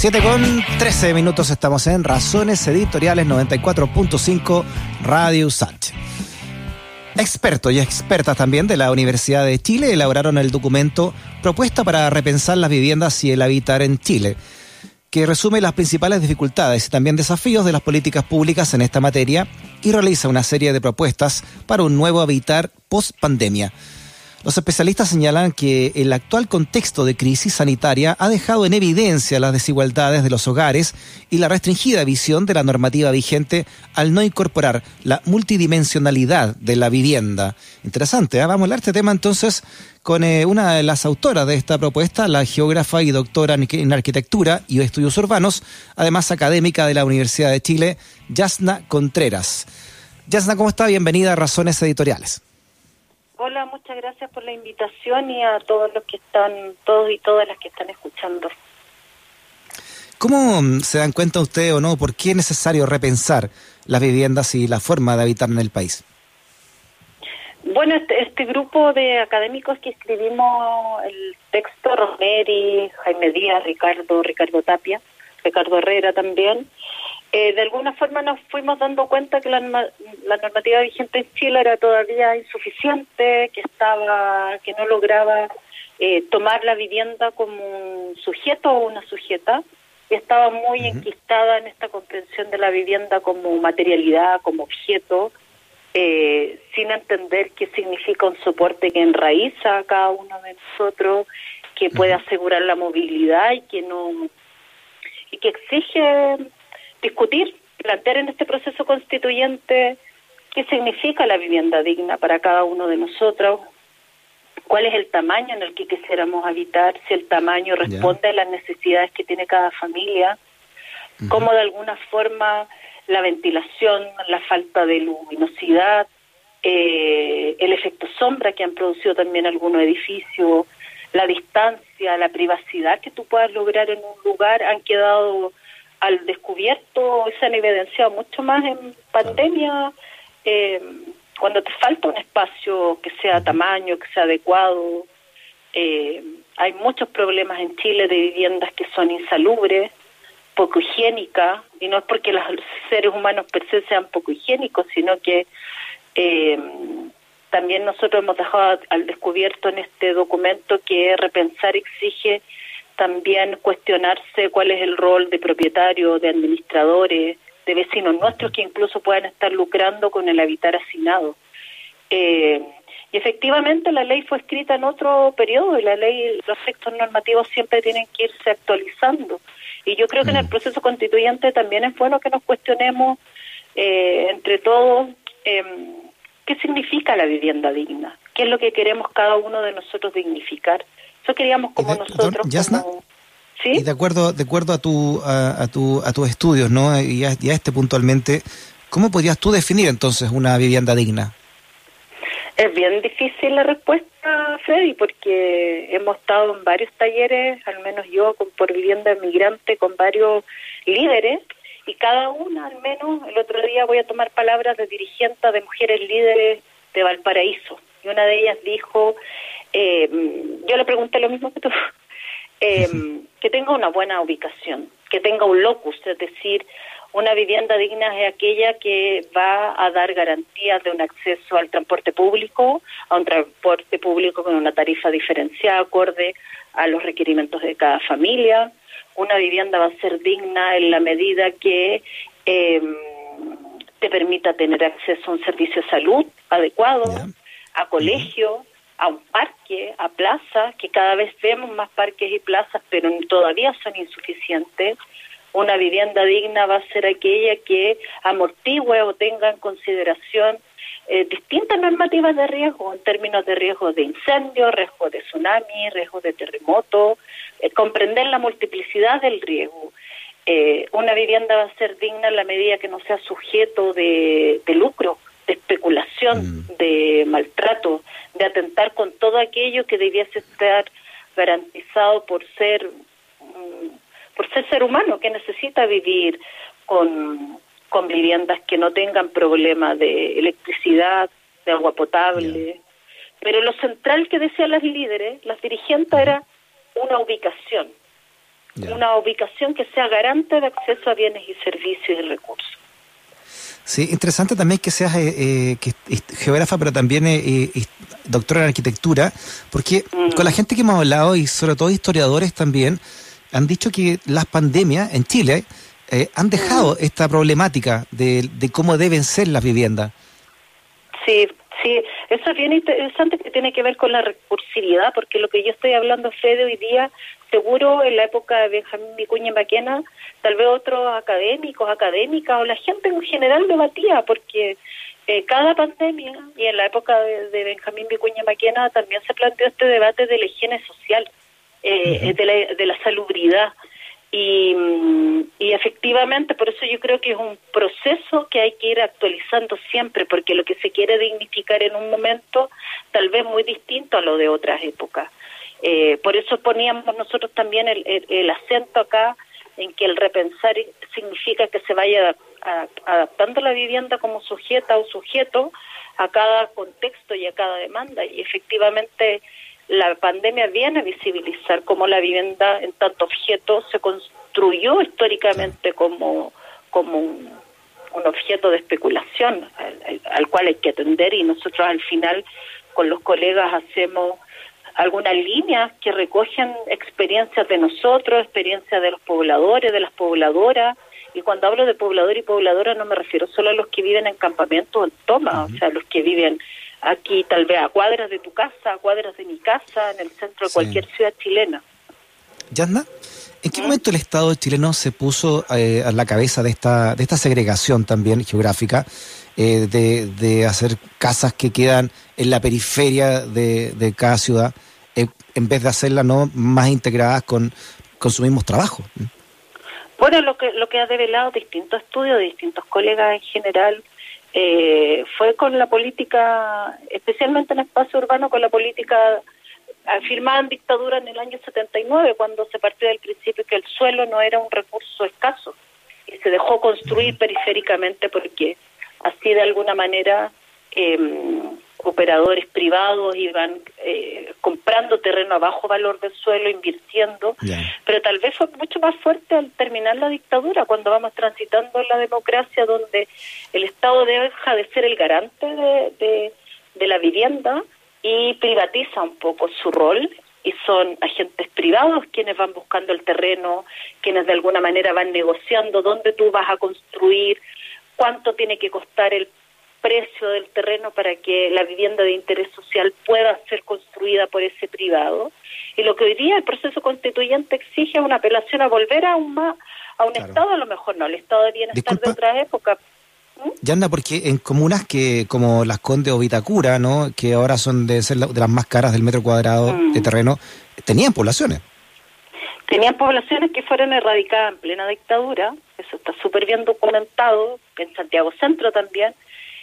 7 con 13 minutos estamos en Razones Editoriales 94.5 Radio Sat. Expertos y expertas también de la Universidad de Chile elaboraron el documento Propuesta para repensar las viviendas y el habitar en Chile, que resume las principales dificultades y también desafíos de las políticas públicas en esta materia y realiza una serie de propuestas para un nuevo habitar post pandemia. Los especialistas señalan que el actual contexto de crisis sanitaria ha dejado en evidencia las desigualdades de los hogares y la restringida visión de la normativa vigente al no incorporar la multidimensionalidad de la vivienda. Interesante, ¿eh? vamos a hablar de este tema entonces con eh, una de las autoras de esta propuesta, la geógrafa y doctora en arquitectura y estudios urbanos, además académica de la Universidad de Chile, Yasna Contreras. Yasna, ¿cómo está? Bienvenida a Razones Editoriales. Hola, muchas gracias por la invitación y a todos los que están, todos y todas las que están escuchando. ¿Cómo mm, se dan cuenta usted o no por qué es necesario repensar las viviendas y la forma de habitar en el país? Bueno, este, este grupo de académicos que escribimos el texto, Romeri, Jaime Díaz, Ricardo, Ricardo Tapia, Ricardo Herrera también, eh, de alguna forma nos fuimos dando cuenta que la, normativa vigente en Chile era todavía insuficiente, que estaba, que no lograba eh, tomar la vivienda como un sujeto o una sujeta, y estaba muy enquistada en esta comprensión de la vivienda como materialidad, como objeto, eh, sin entender qué significa un soporte que enraiza a cada uno de nosotros, que puede asegurar la movilidad y que no y que exige discutir, plantear en este proceso constituyente qué significa la vivienda digna para cada uno de nosotros, cuál es el tamaño en el que quisiéramos habitar, si el tamaño responde a las necesidades que tiene cada familia, cómo de alguna forma la ventilación, la falta de luminosidad, eh, el efecto sombra que han producido también algunos edificios, la distancia, la privacidad que tú puedas lograr en un lugar han quedado al descubierto, se han evidenciado mucho más en pandemia, eh, cuando te falta un espacio que sea tamaño, que sea adecuado. Eh, hay muchos problemas en Chile de viviendas que son insalubres, poco higiénicas, y no es porque los seres humanos per se sean poco higiénicos, sino que eh, también nosotros hemos dejado al descubierto en este documento que repensar exige también cuestionarse cuál es el rol de propietarios, de administradores, de vecinos nuestros que incluso puedan estar lucrando con el habitar hacinado. Eh, y efectivamente la ley fue escrita en otro periodo y la ley, los textos normativos siempre tienen que irse actualizando. Y yo creo que en el mm. proceso constituyente también es bueno que nos cuestionemos eh, entre todos eh, qué significa la vivienda digna, qué es lo que queremos cada uno de nosotros dignificar eso queríamos como nosotros. ¿Sí? Y de acuerdo, de acuerdo a tu, a, tu, a tus estudios, ¿no? Y a, este puntualmente, ¿cómo podrías tú definir entonces una vivienda digna? Es bien difícil la respuesta, Freddy, porque hemos estado en varios talleres, al menos yo con, por vivienda migrante, con varios líderes, y cada una, al menos, el otro día voy a tomar palabras de dirigentes de mujeres líderes de Valparaíso, y una de ellas dijo, eh, yo le pregunté lo mismo que tú, eh, que tenga una buena ubicación, que tenga un locus, es decir, una vivienda digna es aquella que va a dar garantías de un acceso al transporte público, a un transporte público con una tarifa diferenciada acorde a los requerimientos de cada familia. Una vivienda va a ser digna en la medida que eh, te permita tener acceso a un servicio de salud adecuado, a colegio, a un parque, a plazas, que cada vez vemos más parques y plazas, pero todavía son insuficientes. Una vivienda digna va a ser aquella que amortigüe o tenga en consideración eh, distintas normativas de riesgo en términos de riesgo de incendio, riesgo de tsunami, riesgo de terremoto, eh, comprender la multiplicidad del riesgo. Eh, una vivienda va a ser digna en la medida que no sea sujeto de lucro de especulación, mm. de maltrato, de atentar con todo aquello que debiese estar garantizado por ser mm, por ser ser humano que necesita vivir con, con viviendas que no tengan problemas de electricidad, de agua potable. Pero lo central que decían las líderes, las dirigentes, era una ubicación. una ubicación que sea garante de acceso a bienes y servicios y recursos. Sí, interesante también que seas eh, que geógrafa, pero también eh, doctora en arquitectura, porque mm. con la gente que hemos hablado y sobre todo historiadores también, han dicho que las pandemias en Chile eh, han dejado mm. esta problemática de, cómo deben ser las viviendas. Sí, sí, eso es bien interesante que tiene que ver con la recursividad, porque lo que yo estoy hablando, Fede, hoy día, seguro en la época de Benjamín Vicuña Maquena, tal vez otros académicos, académicas o la gente en general debatía, porque eh, cada pandemia, y en la época de, Benjamín Vicuña Maquena también se planteó este debate de la higiene social, eh, de, la, de la salubridad. Y, y efectivamente, por eso yo creo que es un proceso que hay que ir actualizando siempre, porque lo que se quiere dignificar en un momento tal vez muy distinto a lo de otras épocas. Eh, por eso poníamos nosotros también el, el, acento acá en que el repensar significa que se vaya adaptando la vivienda como sujeta o sujeto a cada contexto y a cada demanda. Y efectivamente la pandemia viene a visibilizar cómo la vivienda en tanto objeto se construyó históricamente como, como un, objeto de especulación al, cual hay que atender y nosotros al final con los colegas hacemos algunas líneas que recogen experiencias de nosotros, experiencias de los pobladores, de las pobladoras, y cuando hablo de poblador y pobladora no me refiero solo a los que viven en campamentos o en toma, o sea, los que viven aquí tal vez a cuadras de tu casa, a cuadras de mi casa, en el centro de cualquier ciudad chilena. Yasna, ¿en qué momento el Estado chileno se puso eh, a la cabeza de esta, de esta segregación también geográfica, eh, de, de, hacer casas que quedan en la periferia de, de cada ciudad, en vez de hacerlas no más integradas con, con su mismo trabajo? Bueno, lo que, lo que ha develado distintos estudios de distintos colegas en general eh, fue con la política, especialmente en espacio urbano, con la política firmada en dictadura en el año 79, cuando se partió del principio que el suelo no era un recurso escaso y se dejó construir periféricamente porque así de alguna manera eh, operadores privados iban eh, comprando terreno a bajo valor del suelo, invirtiendo, pero tal vez fue mucho más fuerte al terminar la dictadura, cuando vamos transitando la democracia, donde el Estado deja de ser el garante de, de la vivienda y privatiza un poco su rol y son agentes privados quienes van buscando el terreno, quienes de alguna manera van negociando dónde tú vas a construir, cuánto tiene que costar el precio del terreno para que la vivienda de interés social pueda ser construida por ese privado. Y lo que hoy día el proceso constituyente exige es una apelación a volver a un, a un Estado, a lo mejor no, el Estado de bienestar de otra época. ¿Mm? Ya anda, porque en comunas que como Las Condes o Vitacura, ¿no? que ahora son de ser de las más caras del metro cuadrado de mm. terreno, tenían poblaciones. Tenían poblaciones que fueron erradicadas en plena dictadura, eso está súper bien documentado, en Santiago Centro también,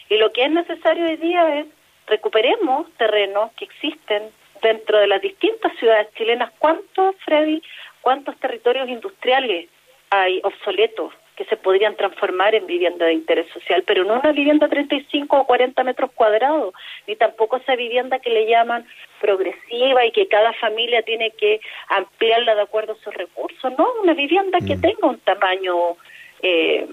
y lo que es necesario hoy día es recuperemos terrenos que existen dentro de las distintas ciudades chilenas. ¿Cuántos, Freddy, cuántos territorios industriales hay obsoletos que se podrían transformar en vivienda de interés social, pero no una vivienda de 35 o 40 metros cuadrados, ni tampoco esa vivienda que le llaman progresiva y que cada familia tiene que ampliarla de acuerdo a sus recursos, no, una vivienda que mm. tenga un tamaño eh,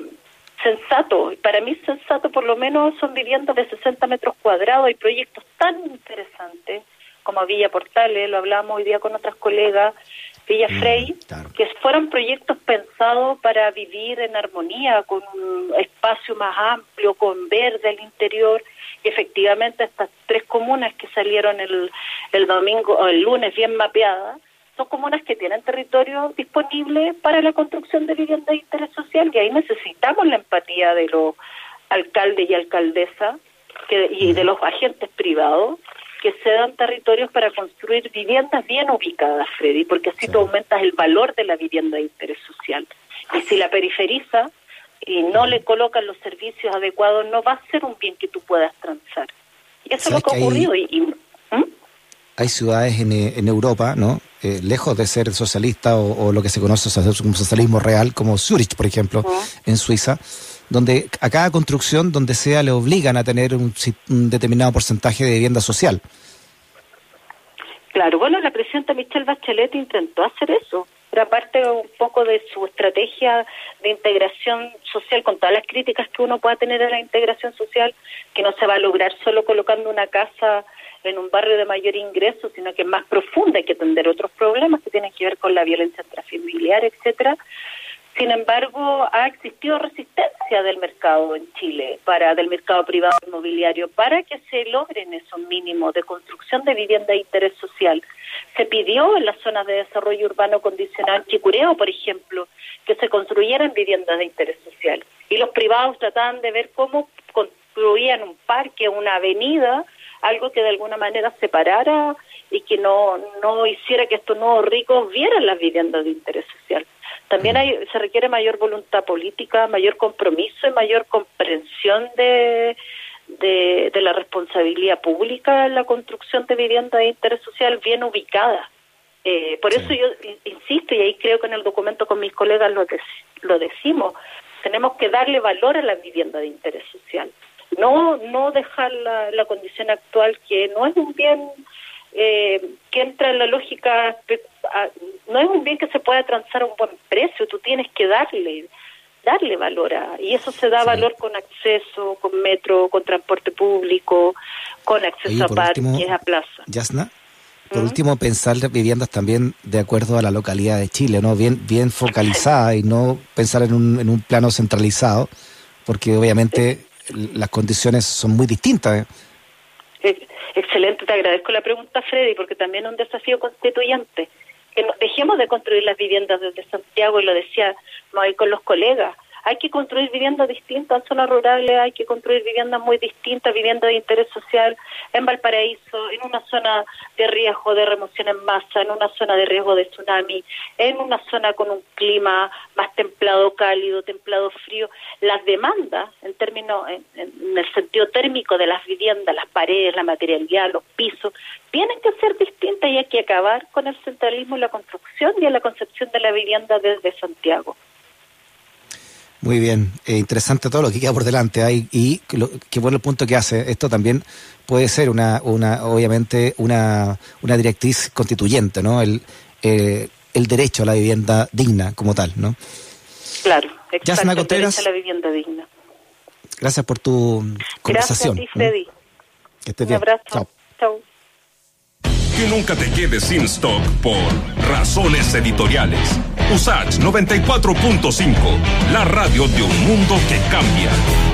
sensato. Para mí sensato por lo menos son viviendas de 60 metros cuadrados. Hay proyectos tan interesantes como Villa Portales, lo hablamos hoy día con otras colegas, Villa mm, Frey, que fueron proyectos pensados para vivir en armonía, con un espacio más amplio, con verde al interior. Y efectivamente estas tres comunas que salieron el, el domingo, el lunes bien mapeadas, son comunas que tienen territorio disponible para la construcción de vivienda de interés social y ahí necesitamos la empatía de los alcaldes y alcaldesas que, y de los agentes privados que se dan territorios para construir viviendas bien ubicadas, Freddy, porque así tú aumentas el valor de la vivienda de interés social. Y si la periferiza y no le colocan los servicios adecuados, no va a ser un bien que tú puedas transar. Y eso es lo que ha ocurrido. Y, ¿Mm? Hay ciudades en, en Europa, ¿no? Eh, lejos de ser socialista o, lo que se conoce como socialismo real, como Zurich, por ejemplo, en Suiza, donde a cada construcción, donde sea, le obligan a tener un, determinado porcentaje de vivienda social. Claro, bueno, la presidenta Michelle Bachelet intentó hacer eso, pero aparte un poco de su estrategia de integración social, con todas las críticas que uno pueda tener a la integración social, que no se va a lograr solo colocando una casa en un barrio de mayor ingreso, sino que es más profunda, hay que atender otros problemas que tienen que ver con la violencia intrafamiliar, etcétera. Sin embargo, ha existido resistencia del mercado en Chile, para del mercado privado inmobiliario, para que se logren esos mínimos de construcción de vivienda de interés social. Se pidió en las zonas de desarrollo urbano condicional Chicureo, por ejemplo, que se construyeran viviendas de interés social. Y los privados trataban de ver cómo construían un parque, una avenida, algo que de alguna manera separara y que no, no hiciera que estos nuevos ricos vieran las viviendas de interés social. También hay, se requiere mayor voluntad política, mayor compromiso y mayor comprensión de, de, la responsabilidad pública en la construcción de viviendas de interés social bien ubicadas. Eh, por eso yo insisto, y ahí creo que en el documento con mis colegas lo, lo decimos, tenemos que darle valor a la vivienda de interés social no no dejar la, la condición actual que no es un bien eh, que entra en la lógica no es un bien que se pueda transar a un buen precio tú tienes que darle darle valor a y eso se da valor con acceso con metro con transporte público con acceso a parques a plaza. Yasna por ¿Mm? último pensar las viviendas también de acuerdo a la localidad de Chile no bien bien focalizada y no pensar en un, en un plano centralizado porque obviamente las condiciones son muy distintas. ¿eh? Excelente, te agradezco la pregunta, Freddy, porque también es un desafío constituyente. Que dejemos de construir las viviendas desde Santiago, y lo decía no hay con los colegas, hay que construir viviendas distintas en zonas rurales, hay que construir viviendas muy distintas, viviendas de interés social en Valparaíso, en una zona de riesgo de remoción en masa, en una zona de riesgo de tsunami, en una zona con un clima más templado, cálido, templado, frío. Las demandas, en términos, en, en el sentido térmico de las viviendas, las paredes, la materialidad, los pisos, tienen que ser distintas y hay que acabar con el centralismo en la construcción y en la concepción de la vivienda desde Santiago. Muy bien, eh, interesante todo lo que queda por delante hay y qué bueno el punto que hace. Esto también puede ser una, una obviamente una, una directriz constituyente, ¿no? El, eh, el derecho a la vivienda digna como tal, ¿no? Claro, exacto, el derecho a la vivienda digna. Gracias por tu conversación. Gracias a ti, Freddy. Que estés bien. Un abrazo. Chao. Chao. Que nunca te quedes sin stock por razones editoriales. USACH 94.5, la radio de un mundo que cambia.